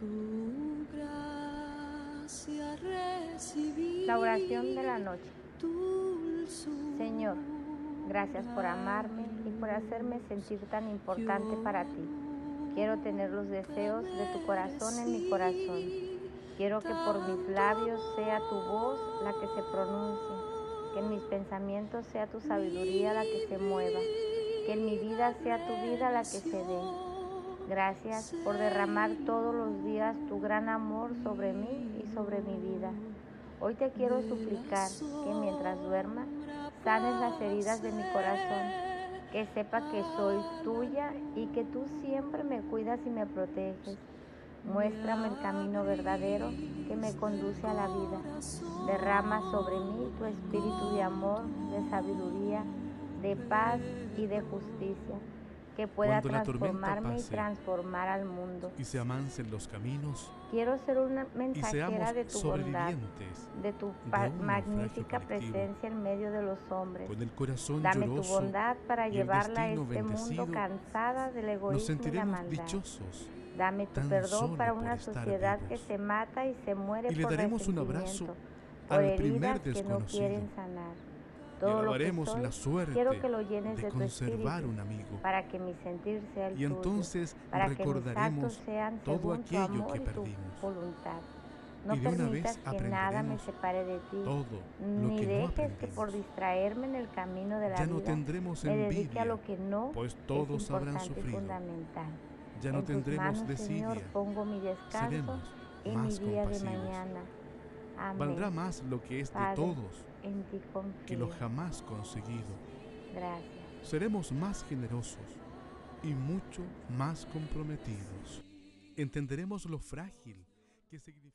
Tu gracia recibí. La oración de la noche. Señor, gracias por amarme y por hacerme sentir tan importante para ti. Quiero tener los deseos de tu corazón en mi corazón. Quiero que por mis labios sea tu voz la que se pronuncie, que en mis pensamientos sea tu sabiduría la que se mueva, que en mi vida sea tu vida la que se dé. Gracias por derramar todos los días tu gran amor sobre mí y sobre mi vida. Hoy te quiero suplicar que mientras duerma sanes las heridas de mi corazón que sepa que soy tuya y que tú siempre me cuidas y me proteges. Muéstrame el camino verdadero que me conduce a la vida. Derrama sobre mí tu espíritu de amor, de sabiduría, de paz y de justicia, que pueda transformarme y pase transformar al mundo. y se amancen los caminos Quiero ser una y mensajera de tu bondad, de tu de magnífica presencia en medio de los hombres. con el corazón Dame tu lloroso bondad para y llevarla a este mundo cansada del nos egoísmo y la maldad. dichosos Dame tu perdón para una sociedad que se mata y se muere y le por daremos un abrazo al heridas primer que no desconocido quieren sanar. y Todo lo que soy, la suerte quiero que lo llenes de de tu conservar espíritu, un amigo para que mi sentir sea el y tuyo, entonces para que mis recordaremos sean todo tu aquello amor que y tu perdimos. voluntad. No Y de una permitas vez que nada me separe de ti, todo lo ni que no dejes que por distraerme en el camino de la ya no vida tendremos me dedique a lo que no pues es todos habrán importante y sufrido fundamental. ya no en tus tendremos manos, desidia Señor, pongo mi descanso seremos y mi más día de mañana. Amén. valdrá más lo que es de todos En ti confío. que lo jamás conseguido Gracias. seremos más generosos y mucho más comprometidos entenderemos lo frágil que significa